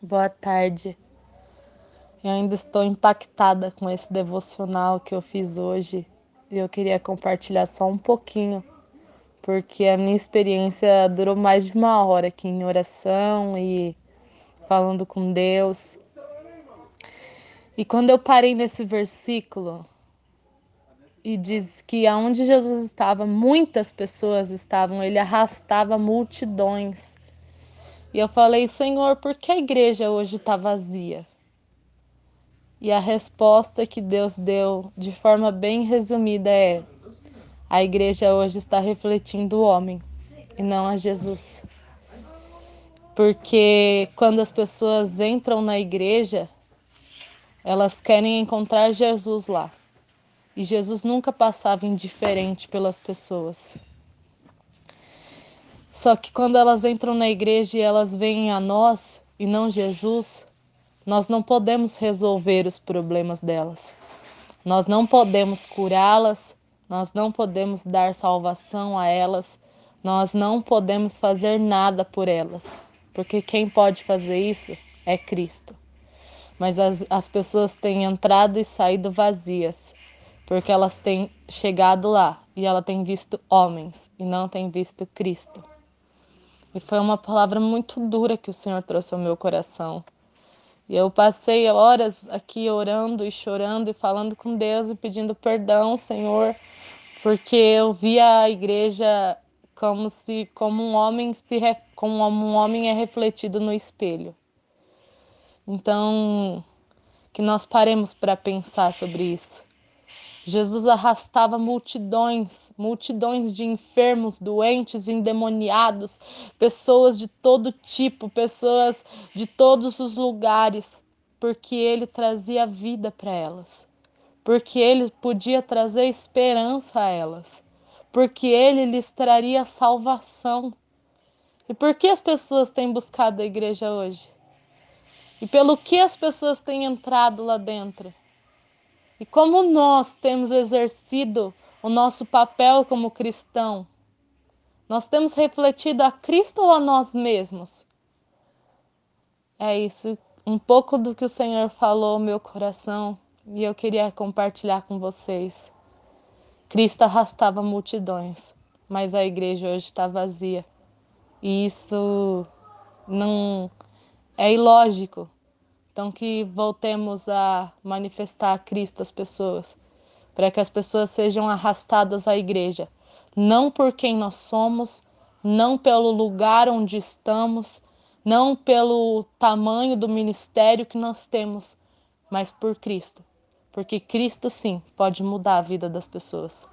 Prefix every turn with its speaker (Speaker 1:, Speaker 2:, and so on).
Speaker 1: Boa tarde. Eu ainda estou impactada com esse devocional que eu fiz hoje e eu queria compartilhar só um pouquinho, porque a minha experiência durou mais de uma hora aqui em oração e falando com Deus. E quando eu parei nesse versículo e diz que aonde Jesus estava, muitas pessoas estavam, ele arrastava multidões. E eu falei, Senhor, por que a igreja hoje está vazia? E a resposta que Deus deu de forma bem resumida é: a igreja hoje está refletindo o homem e não a Jesus. Porque quando as pessoas entram na igreja, elas querem encontrar Jesus lá. E Jesus nunca passava indiferente pelas pessoas. Só que quando elas entram na igreja e elas veem a nós e não Jesus, nós não podemos resolver os problemas delas. Nós não podemos curá-las, nós não podemos dar salvação a elas, nós não podemos fazer nada por elas, porque quem pode fazer isso é Cristo. Mas as, as pessoas têm entrado e saído vazias, porque elas têm chegado lá e ela tem visto homens e não tem visto Cristo. E foi uma palavra muito dura que o Senhor trouxe ao meu coração. E eu passei horas aqui orando e chorando e falando com Deus e pedindo perdão, Senhor, porque eu via a igreja como se como um homem se como um homem é refletido no espelho. Então, que nós paremos para pensar sobre isso. Jesus arrastava multidões, multidões de enfermos, doentes, endemoniados, pessoas de todo tipo, pessoas de todos os lugares, porque ele trazia vida para elas, porque ele podia trazer esperança a elas, porque ele lhes traria salvação. E por que as pessoas têm buscado a igreja hoje? E pelo que as pessoas têm entrado lá dentro? E como nós temos exercido o nosso papel como cristão? Nós temos refletido a Cristo ou a nós mesmos? É isso, um pouco do que o Senhor falou no meu coração e eu queria compartilhar com vocês. Cristo arrastava multidões, mas a igreja hoje está vazia. E isso não é ilógico. Então, que voltemos a manifestar a Cristo às pessoas, para que as pessoas sejam arrastadas à igreja, não por quem nós somos, não pelo lugar onde estamos, não pelo tamanho do ministério que nós temos, mas por Cristo, porque Cristo sim pode mudar a vida das pessoas.